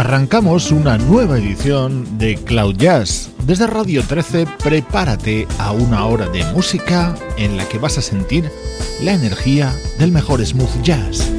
Arrancamos una nueva edición de Cloud Jazz. Desde Radio 13, prepárate a una hora de música en la que vas a sentir la energía del mejor smooth jazz.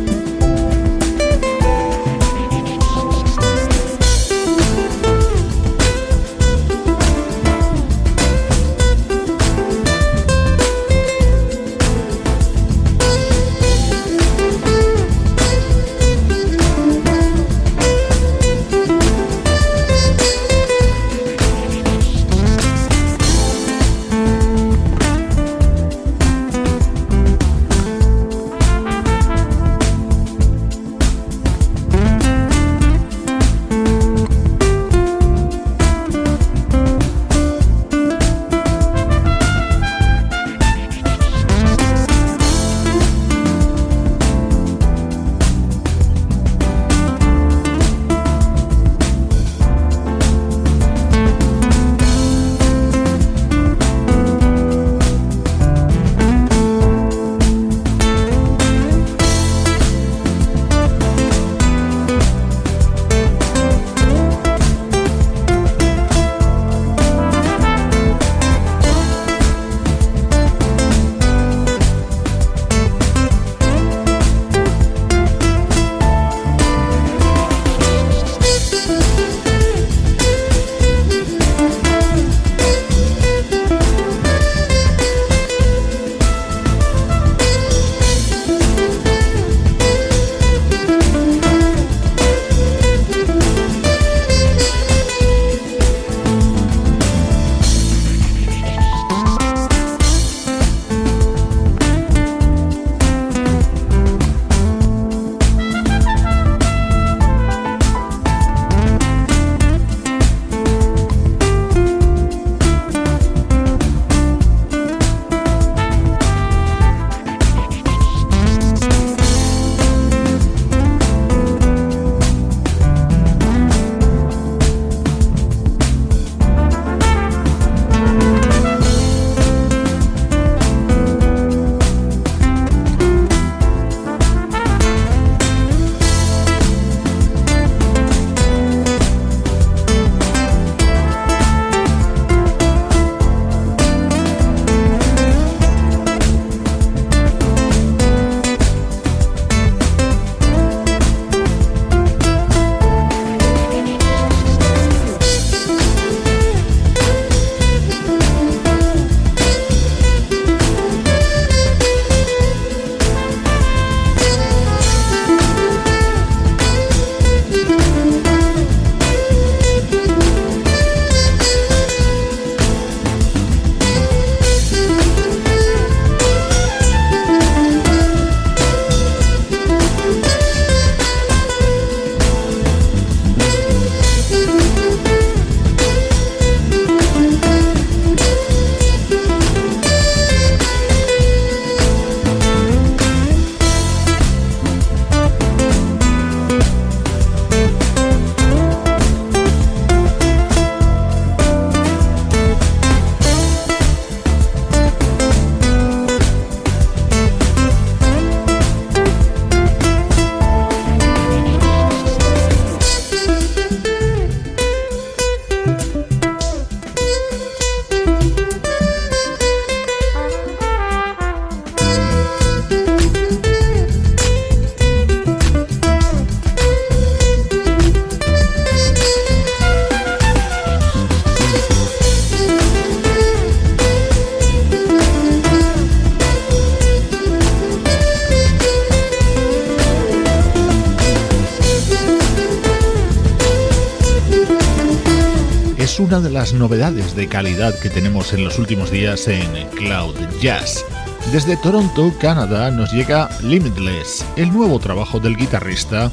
Novedades de calidad que tenemos en los últimos días en Cloud Jazz. Desde Toronto, Canadá, nos llega Limitless, el nuevo trabajo del guitarrista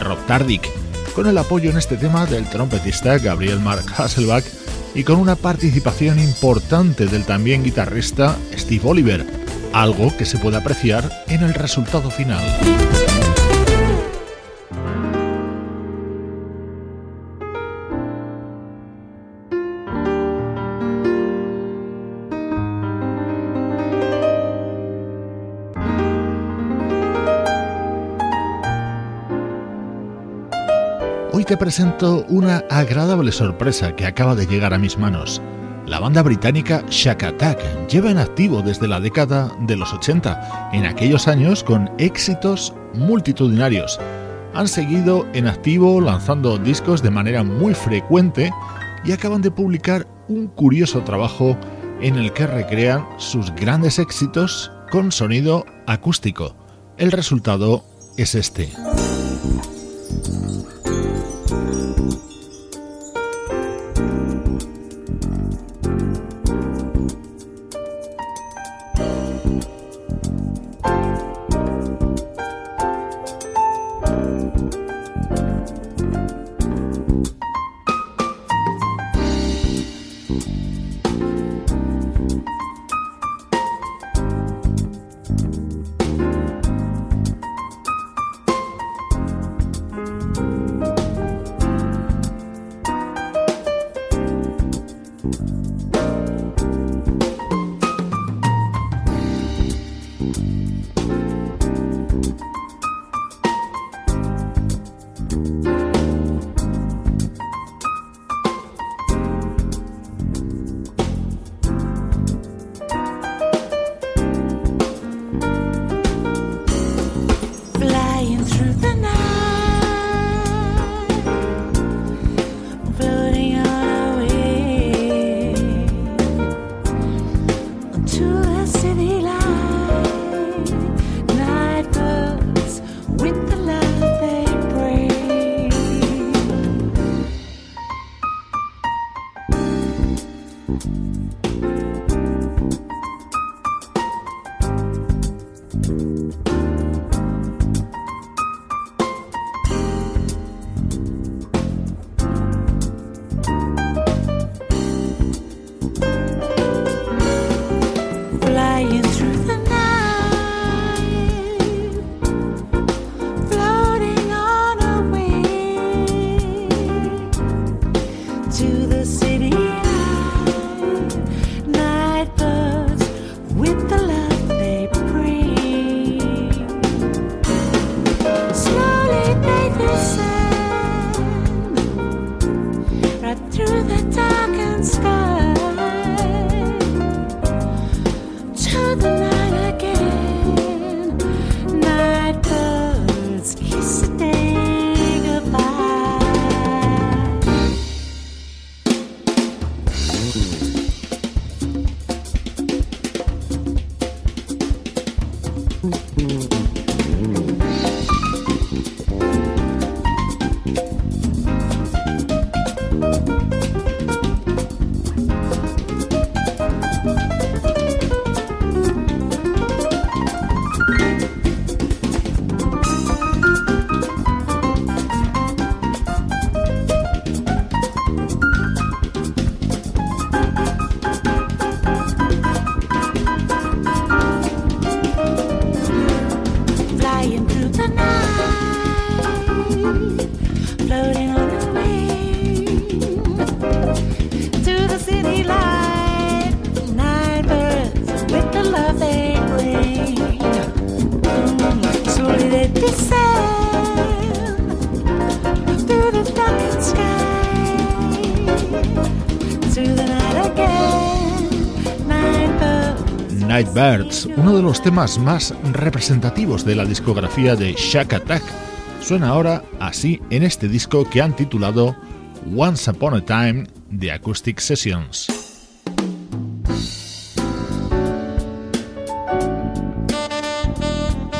Rob Tardick, con el apoyo en este tema del trompetista Gabriel Mark Hasselbach y con una participación importante del también guitarrista Steve Oliver, algo que se puede apreciar en el resultado final. Te presento una agradable sorpresa que acaba de llegar a mis manos. La banda británica Shack Attack lleva en activo desde la década de los 80, en aquellos años con éxitos multitudinarios. Han seguido en activo lanzando discos de manera muy frecuente y acaban de publicar un curioso trabajo en el que recrean sus grandes éxitos con sonido acústico. El resultado es este. Birds, uno de los temas más representativos de la discografía de Shack Attack, suena ahora así en este disco que han titulado Once Upon a Time The Acoustic Sessions.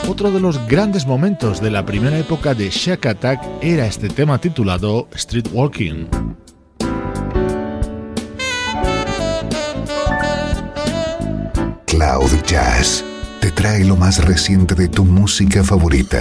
Otro de los grandes momentos de la primera época de Shack Attack era este tema titulado Street Cloud Jazz te trae lo más reciente de tu música favorita.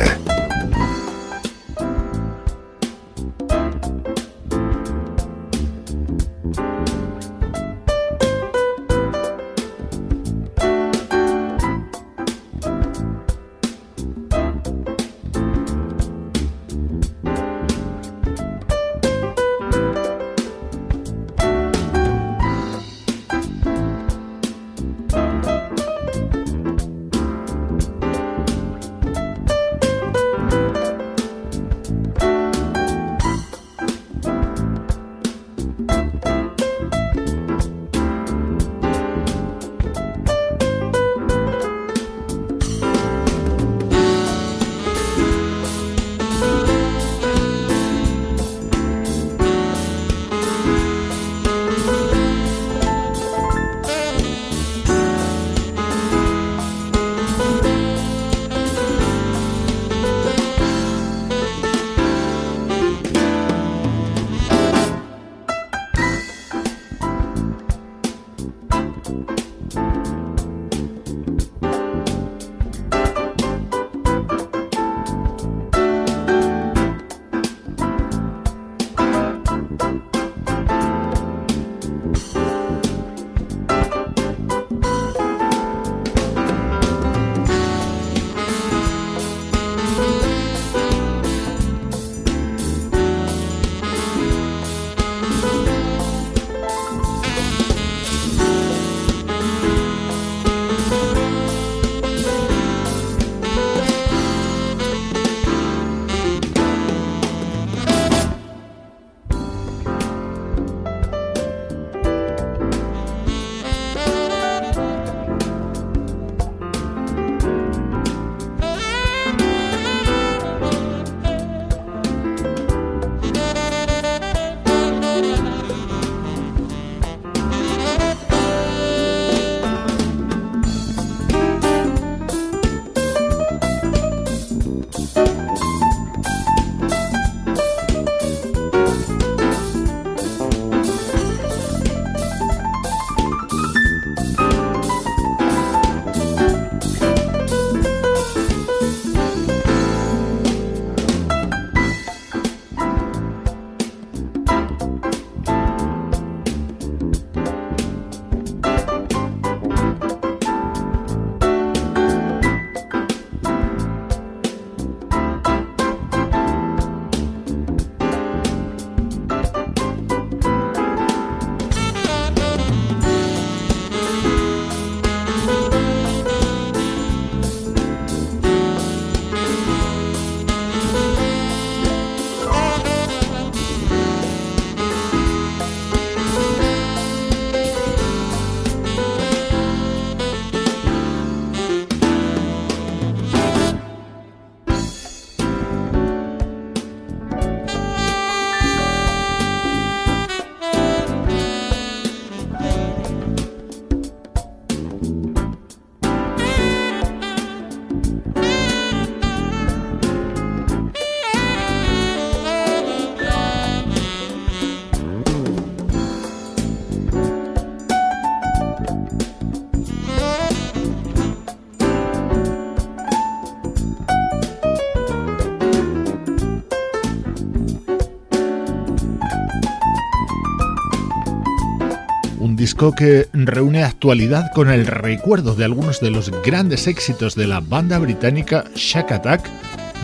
Que reúne actualidad con el recuerdo de algunos de los grandes éxitos de la banda británica Shack Attack,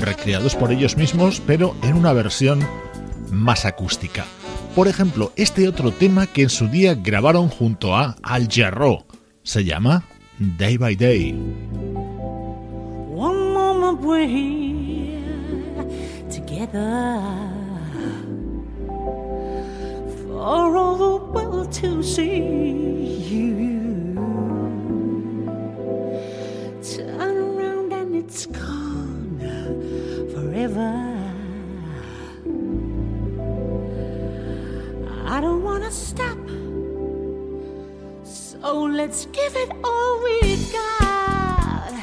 recreados por ellos mismos, pero en una versión más acústica. Por ejemplo, este otro tema que en su día grabaron junto a Al Jarreau se llama Day by Day. for all the to see you. Turn around and it's gone forever. I don't wanna stop, so let's give it all we've got.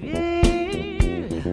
Yeah.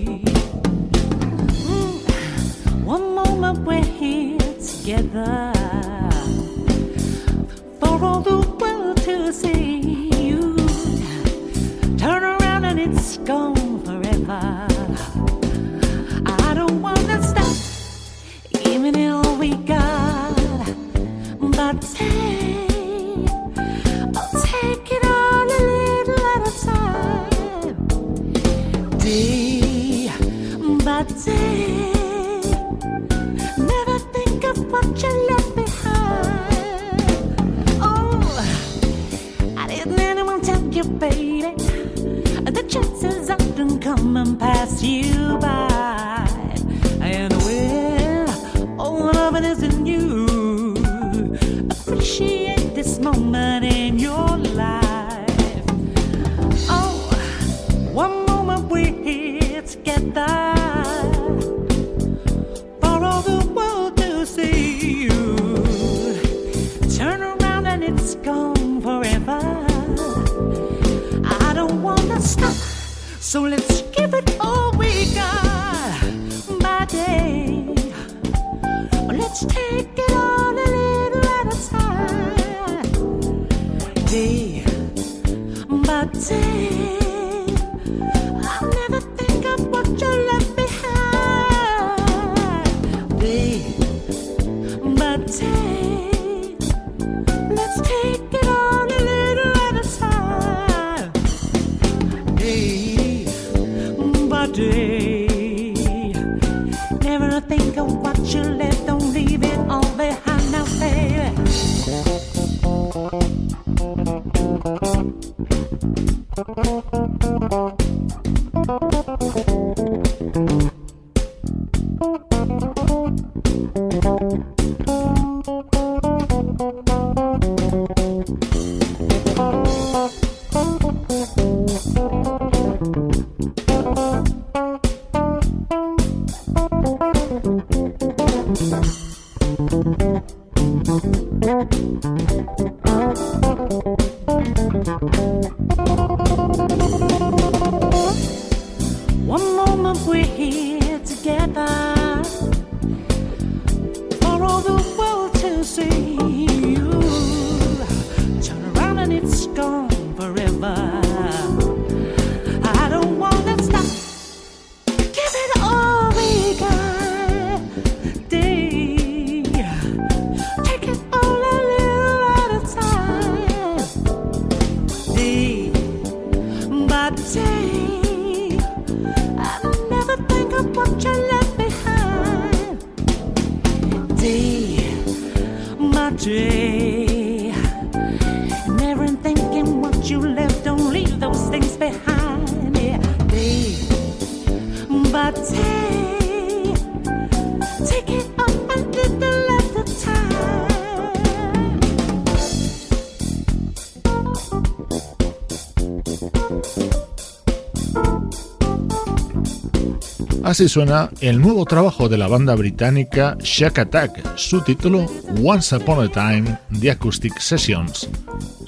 Así suena el nuevo trabajo de la banda británica Shack Attack, su título Once Upon a Time The Acoustic Sessions.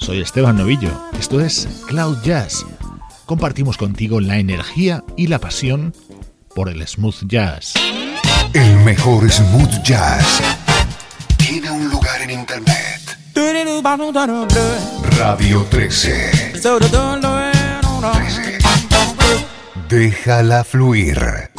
Soy Esteban Novillo, esto es Cloud Jazz. Compartimos contigo la energía y la pasión por el smooth jazz. El mejor smooth jazz tiene un lugar en internet. Radio 13. 13. Déjala fluir.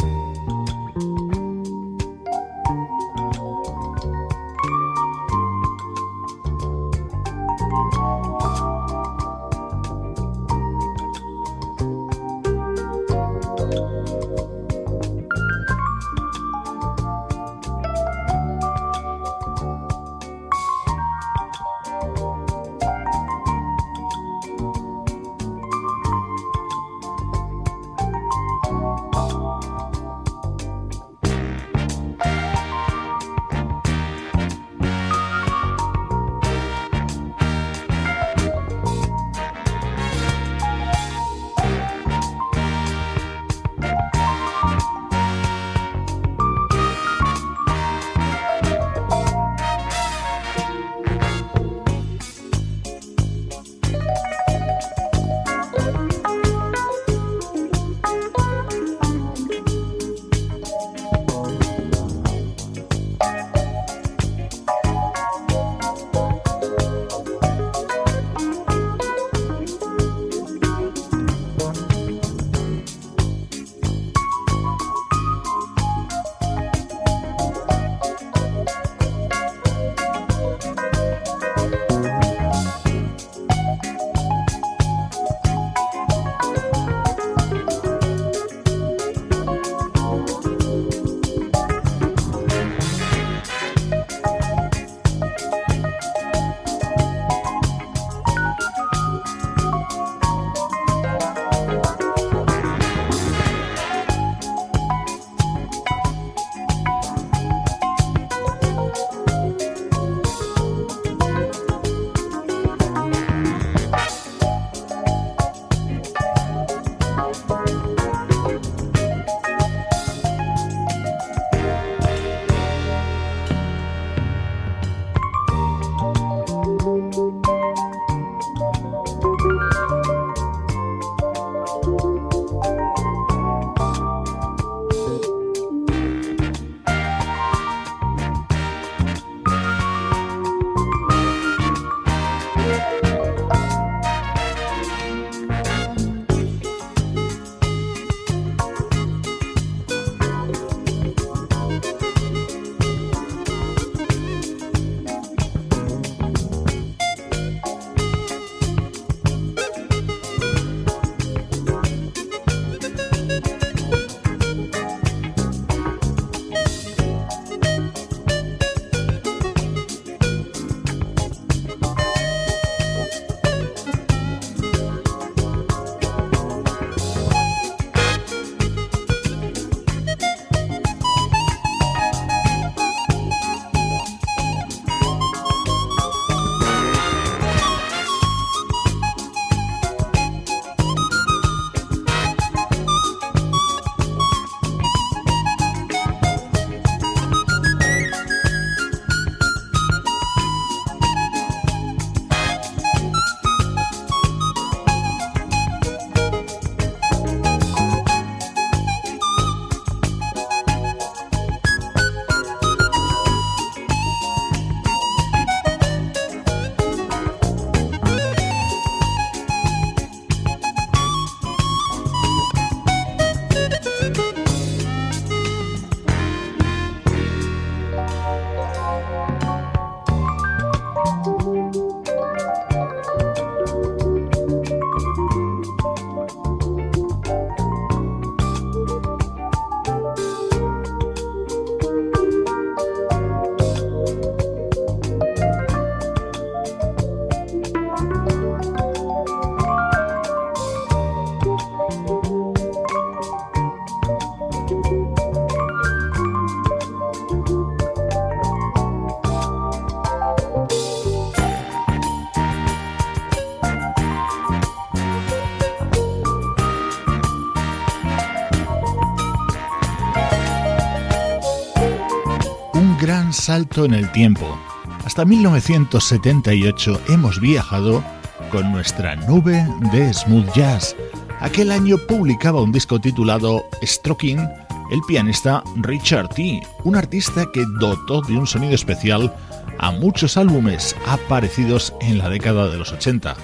Salto en el tiempo. Hasta 1978 hemos viajado con nuestra nube de smooth jazz. Aquel año publicaba un disco titulado Stroking el pianista Richard T., un artista que dotó de un sonido especial a muchos álbumes aparecidos en la década de los 80.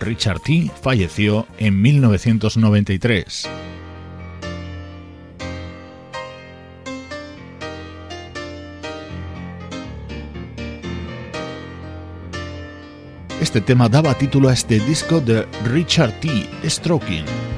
Richard T. falleció en 1993. Este tema daba título a este disco de Richard T. Stroking.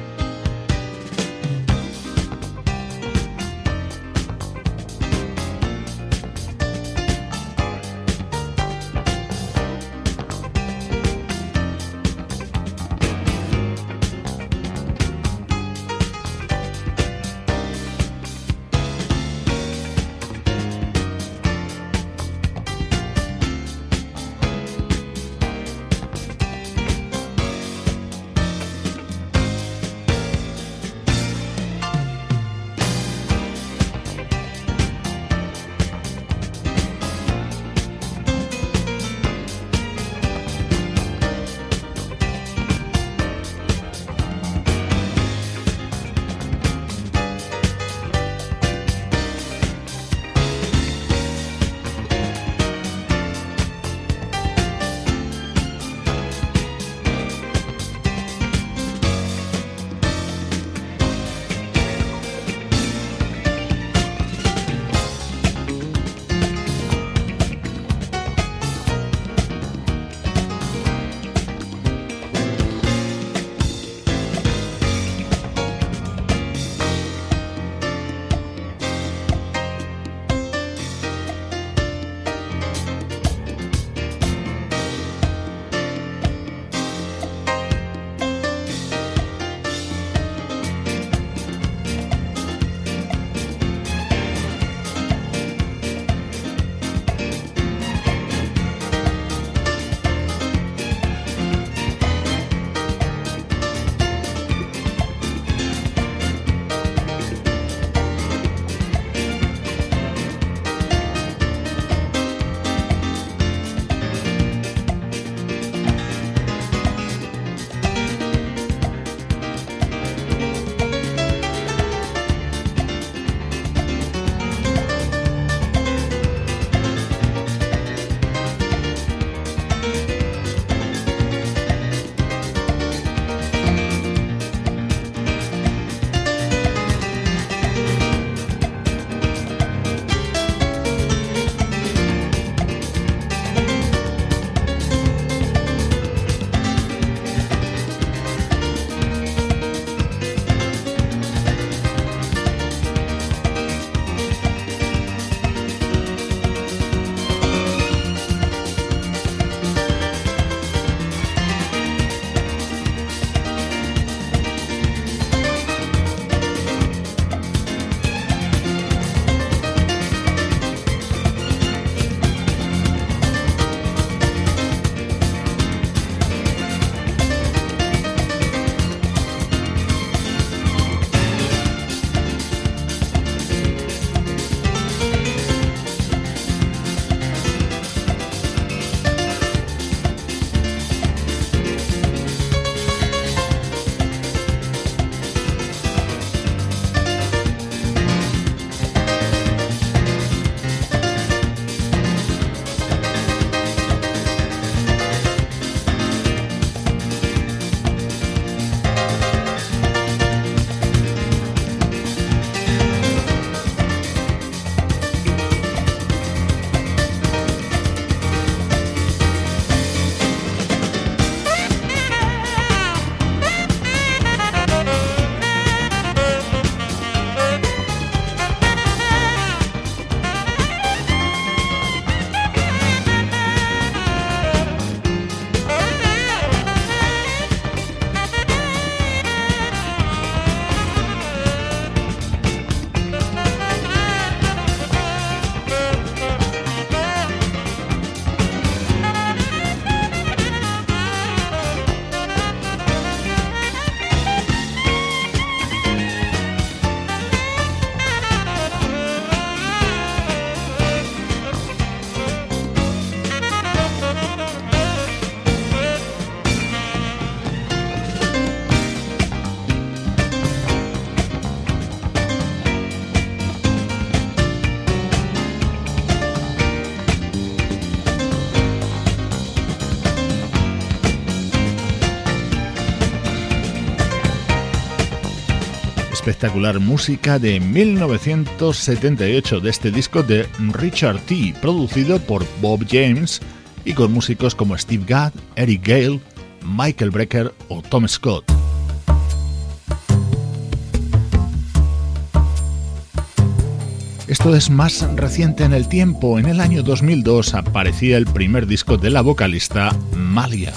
Música de 1978 de este disco de Richard T, producido por Bob James y con músicos como Steve Gadd, Eric Gale, Michael Brecker o Tom Scott. Esto es más reciente en el tiempo. En el año 2002 aparecía el primer disco de la vocalista Malia.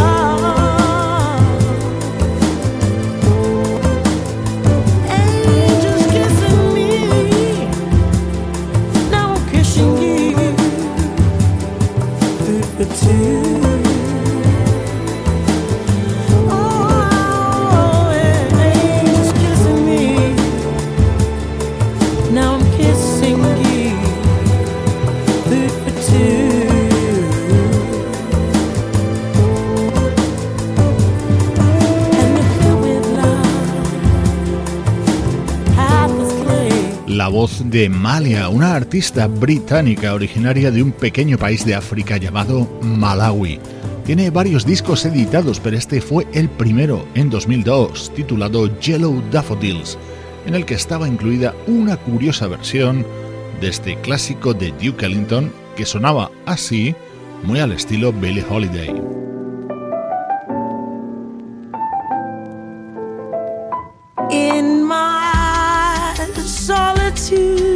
love. De Malia, una artista británica originaria de un pequeño país de África llamado Malawi. Tiene varios discos editados, pero este fue el primero en 2002, titulado Yellow Daffodils, en el que estaba incluida una curiosa versión de este clásico de Duke Ellington que sonaba así, muy al estilo Billie Holiday. to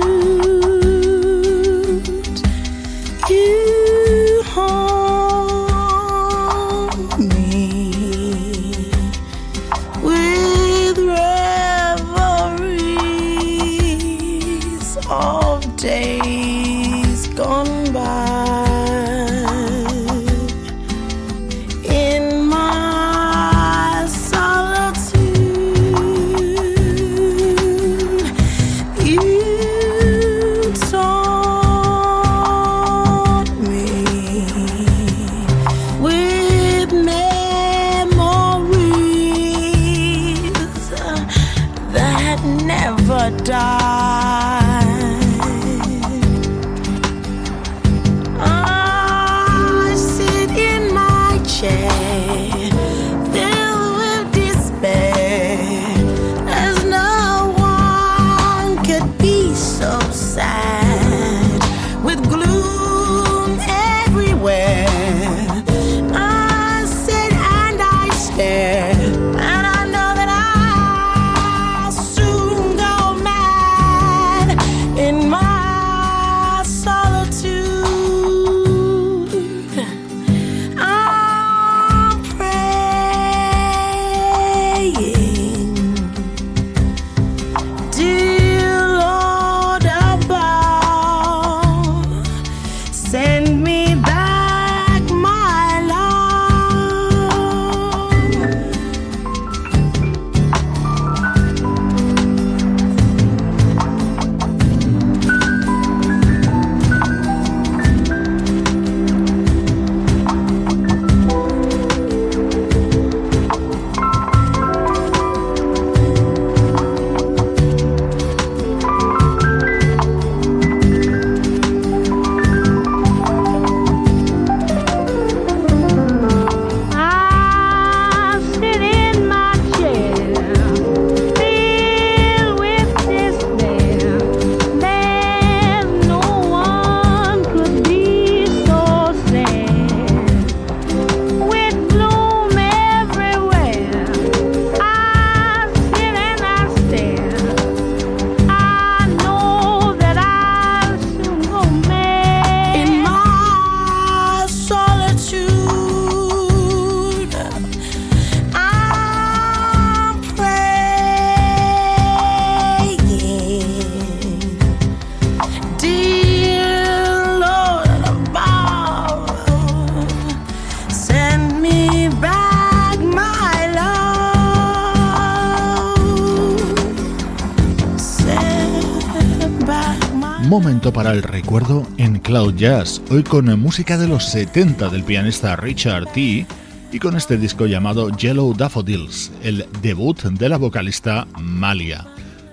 momento para el recuerdo en Cloud Jazz, hoy con música de los 70 del pianista Richard T. y con este disco llamado Yellow Daffodils, el debut de la vocalista Malia.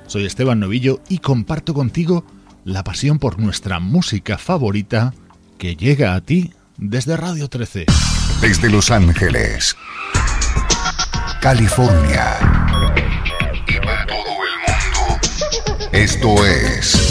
Soy Esteban Novillo y comparto contigo la pasión por nuestra música favorita que llega a ti desde Radio 13. Desde Los Ángeles, California esto es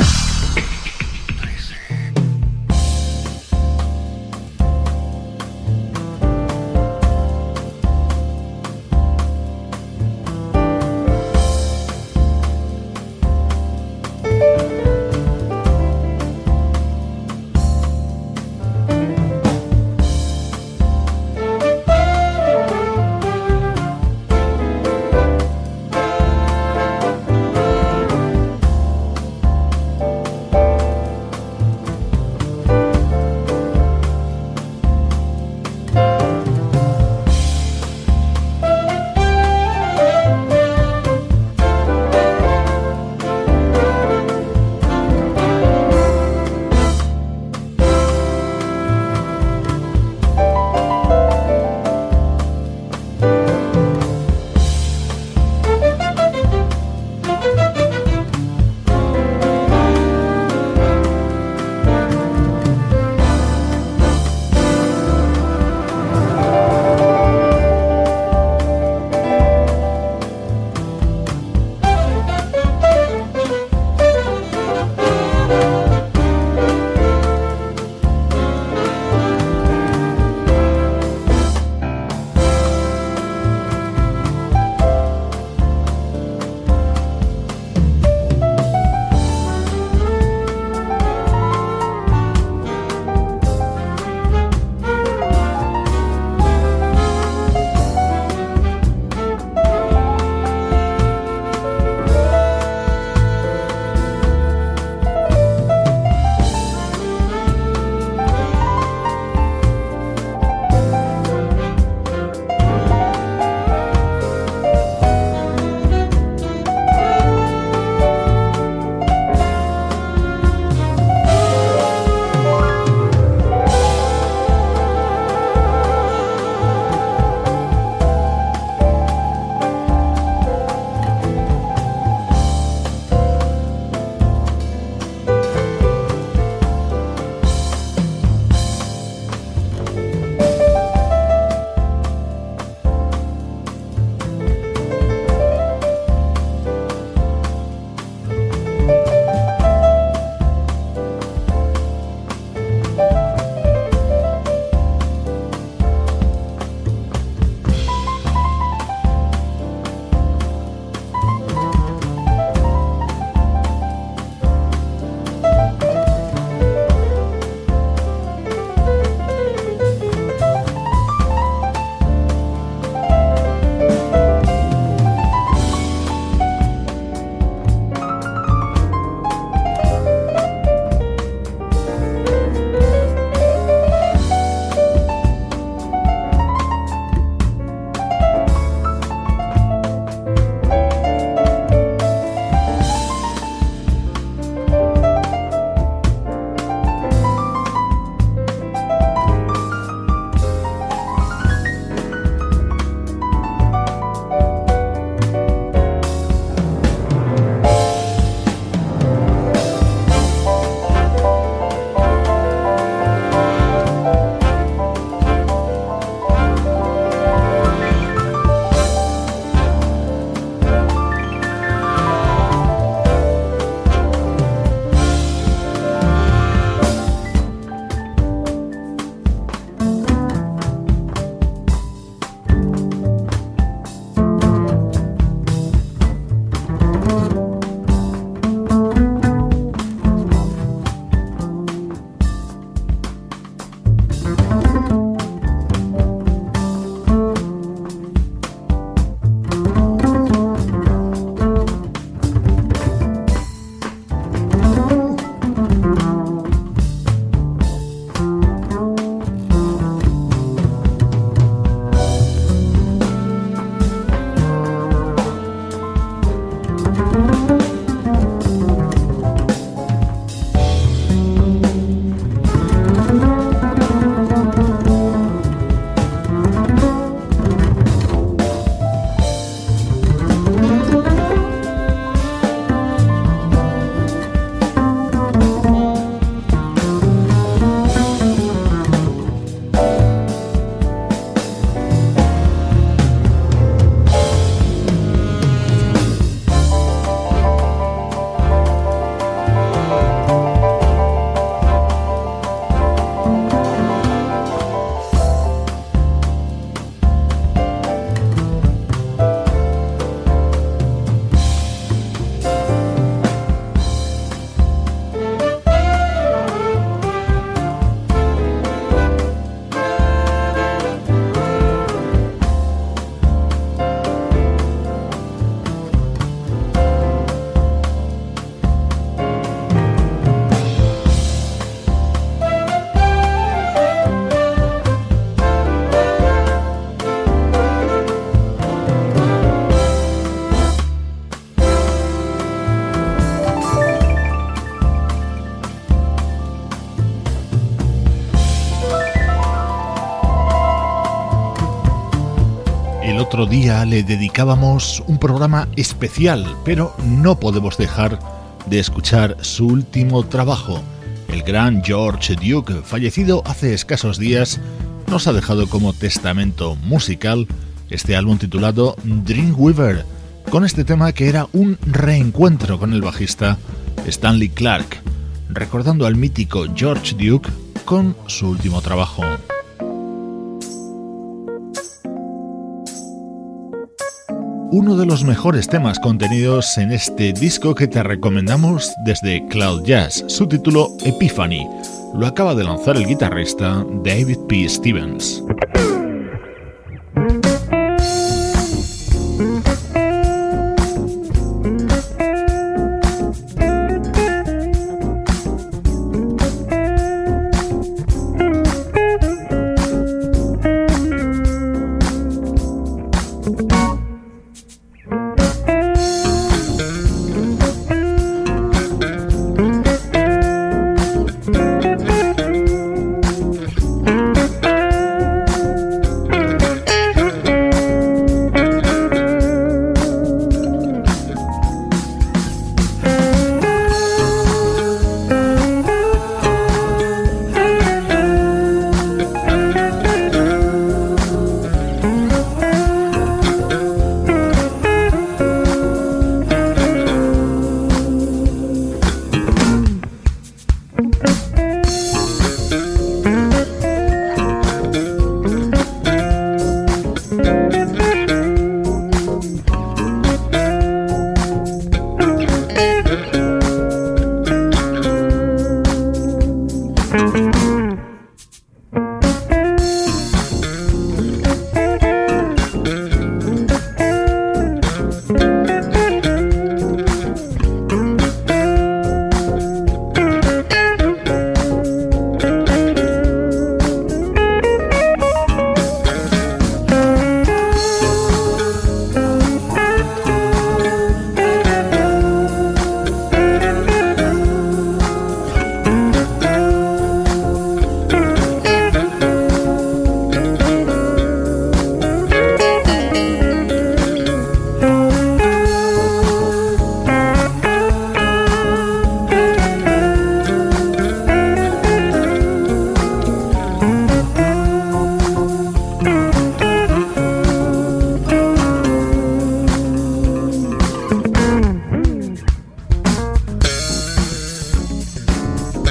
Le dedicábamos un programa especial, pero no podemos dejar de escuchar su último trabajo. El gran George Duke, fallecido hace escasos días, nos ha dejado como testamento musical este álbum titulado Dreamweaver, con este tema que era un reencuentro con el bajista Stanley Clark, recordando al mítico George Duke con su último trabajo. Uno de los mejores temas contenidos en este disco que te recomendamos desde Cloud Jazz, su título Epiphany. Lo acaba de lanzar el guitarrista David P. Stevens.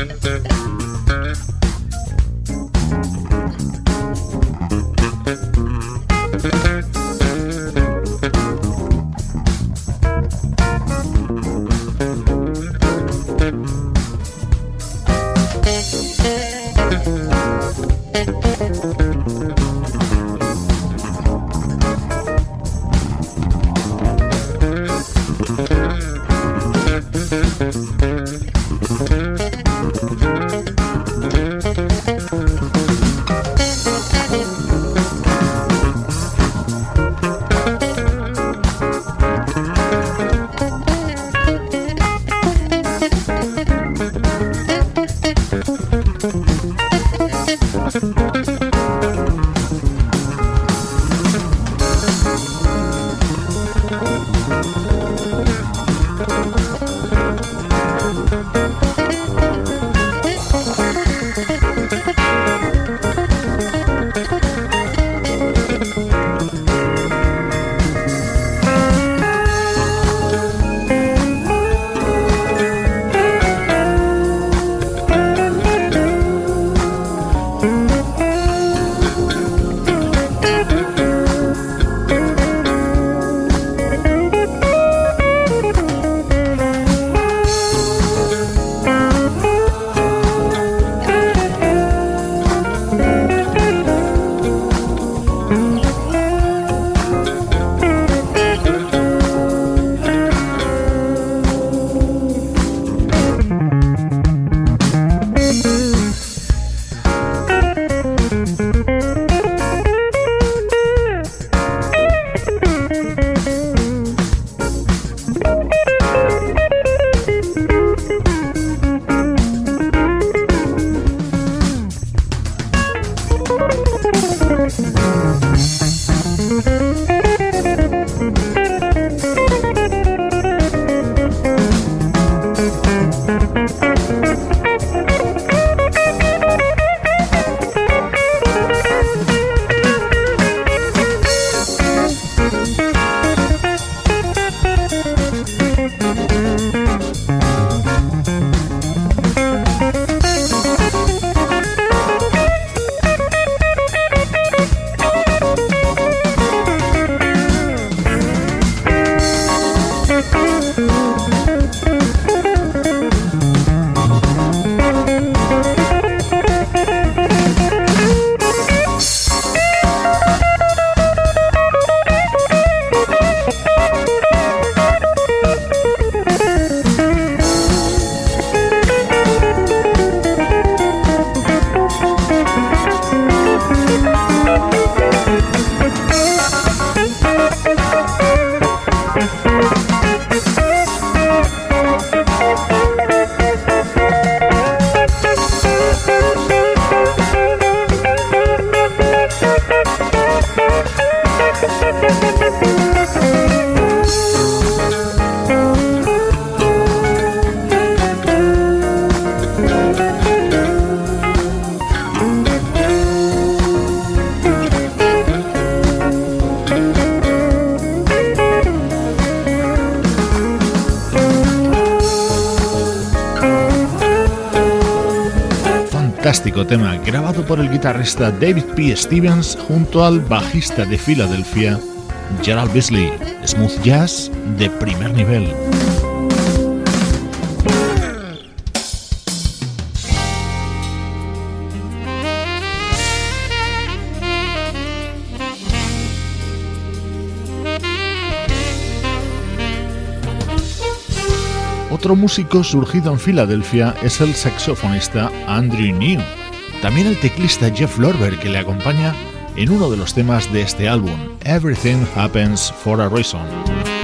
and the guitarrista David P. Stevens junto al bajista de Filadelfia, Gerald Beasley. Smooth jazz de primer nivel. Otro músico surgido en Filadelfia es el saxofonista Andrew New. También el teclista Jeff Lorber que le acompaña en uno de los temas de este álbum, Everything Happens for a Reason.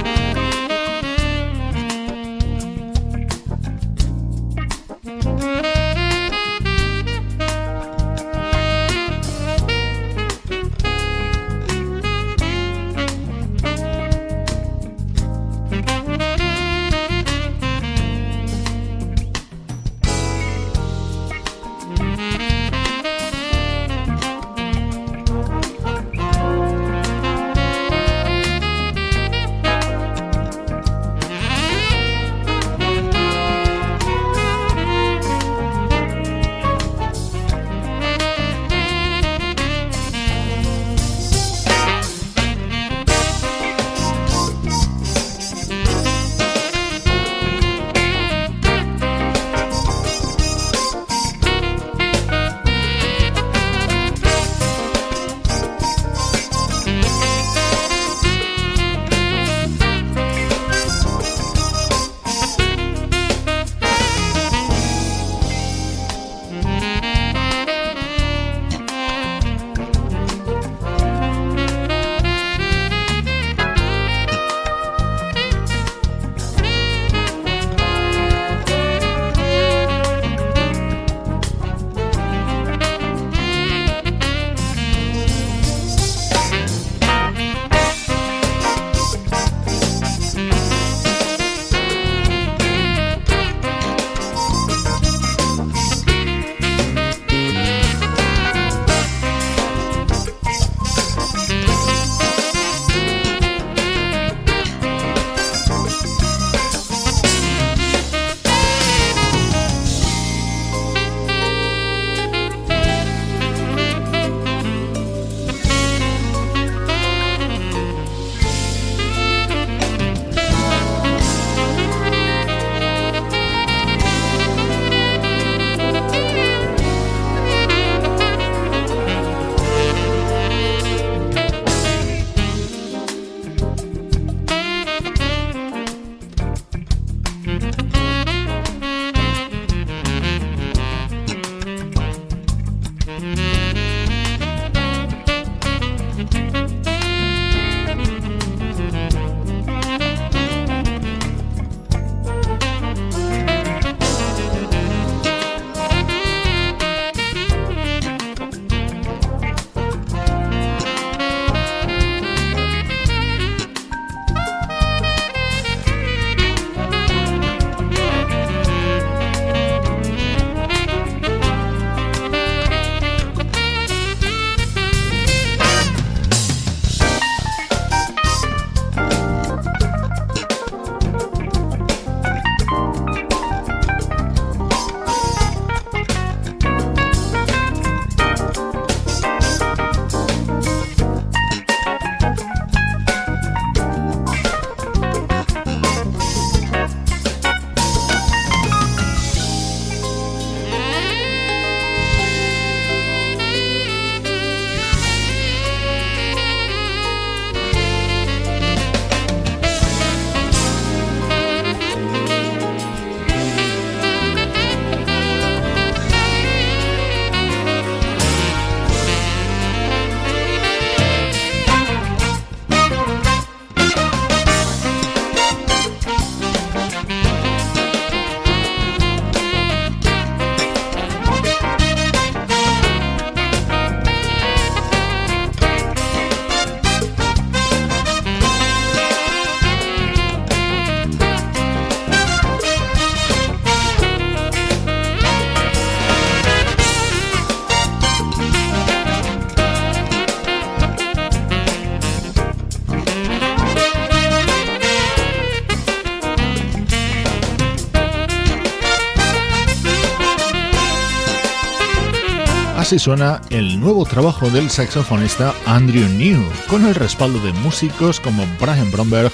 Así suena el nuevo trabajo del saxofonista Andrew New, con el respaldo de músicos como Brian Bromberg,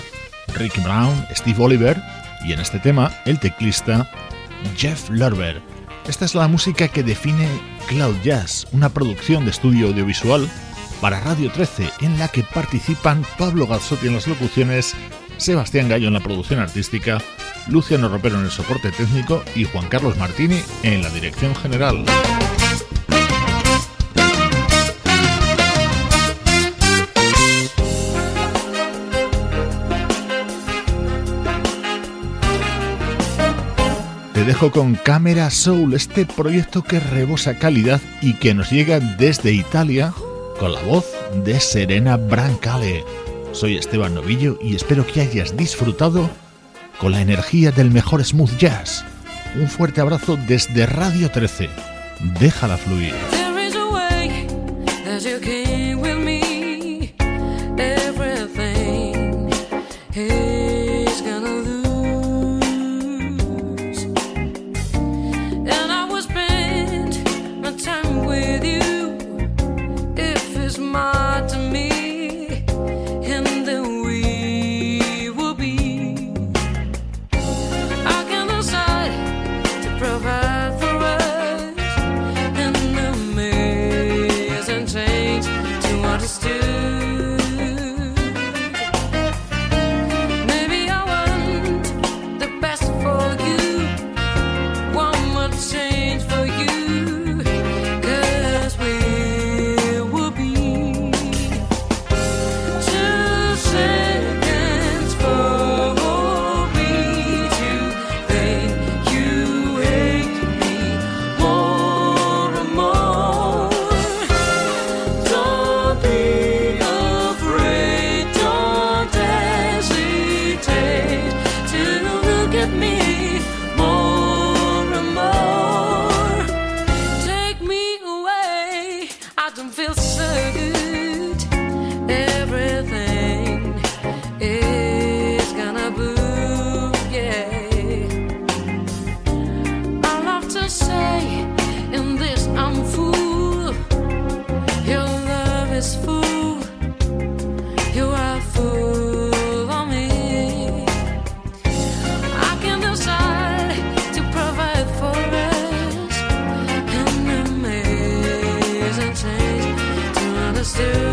Ricky Brown, Steve Oliver y en este tema el teclista Jeff Lorber. Esta es la música que define Cloud Jazz, una producción de estudio audiovisual para Radio 13 en la que participan Pablo Gazzotti en las locuciones, Sebastián Gallo en la producción artística, Luciano Ropero en el soporte técnico y Juan Carlos Martini en la dirección general. Dejo con Camera Soul, este proyecto que rebosa calidad y que nos llega desde Italia con la voz de Serena Brancale. Soy Esteban Novillo y espero que hayas disfrutado con la energía del mejor smooth jazz. Un fuerte abrazo desde Radio 13. Déjala fluir. do.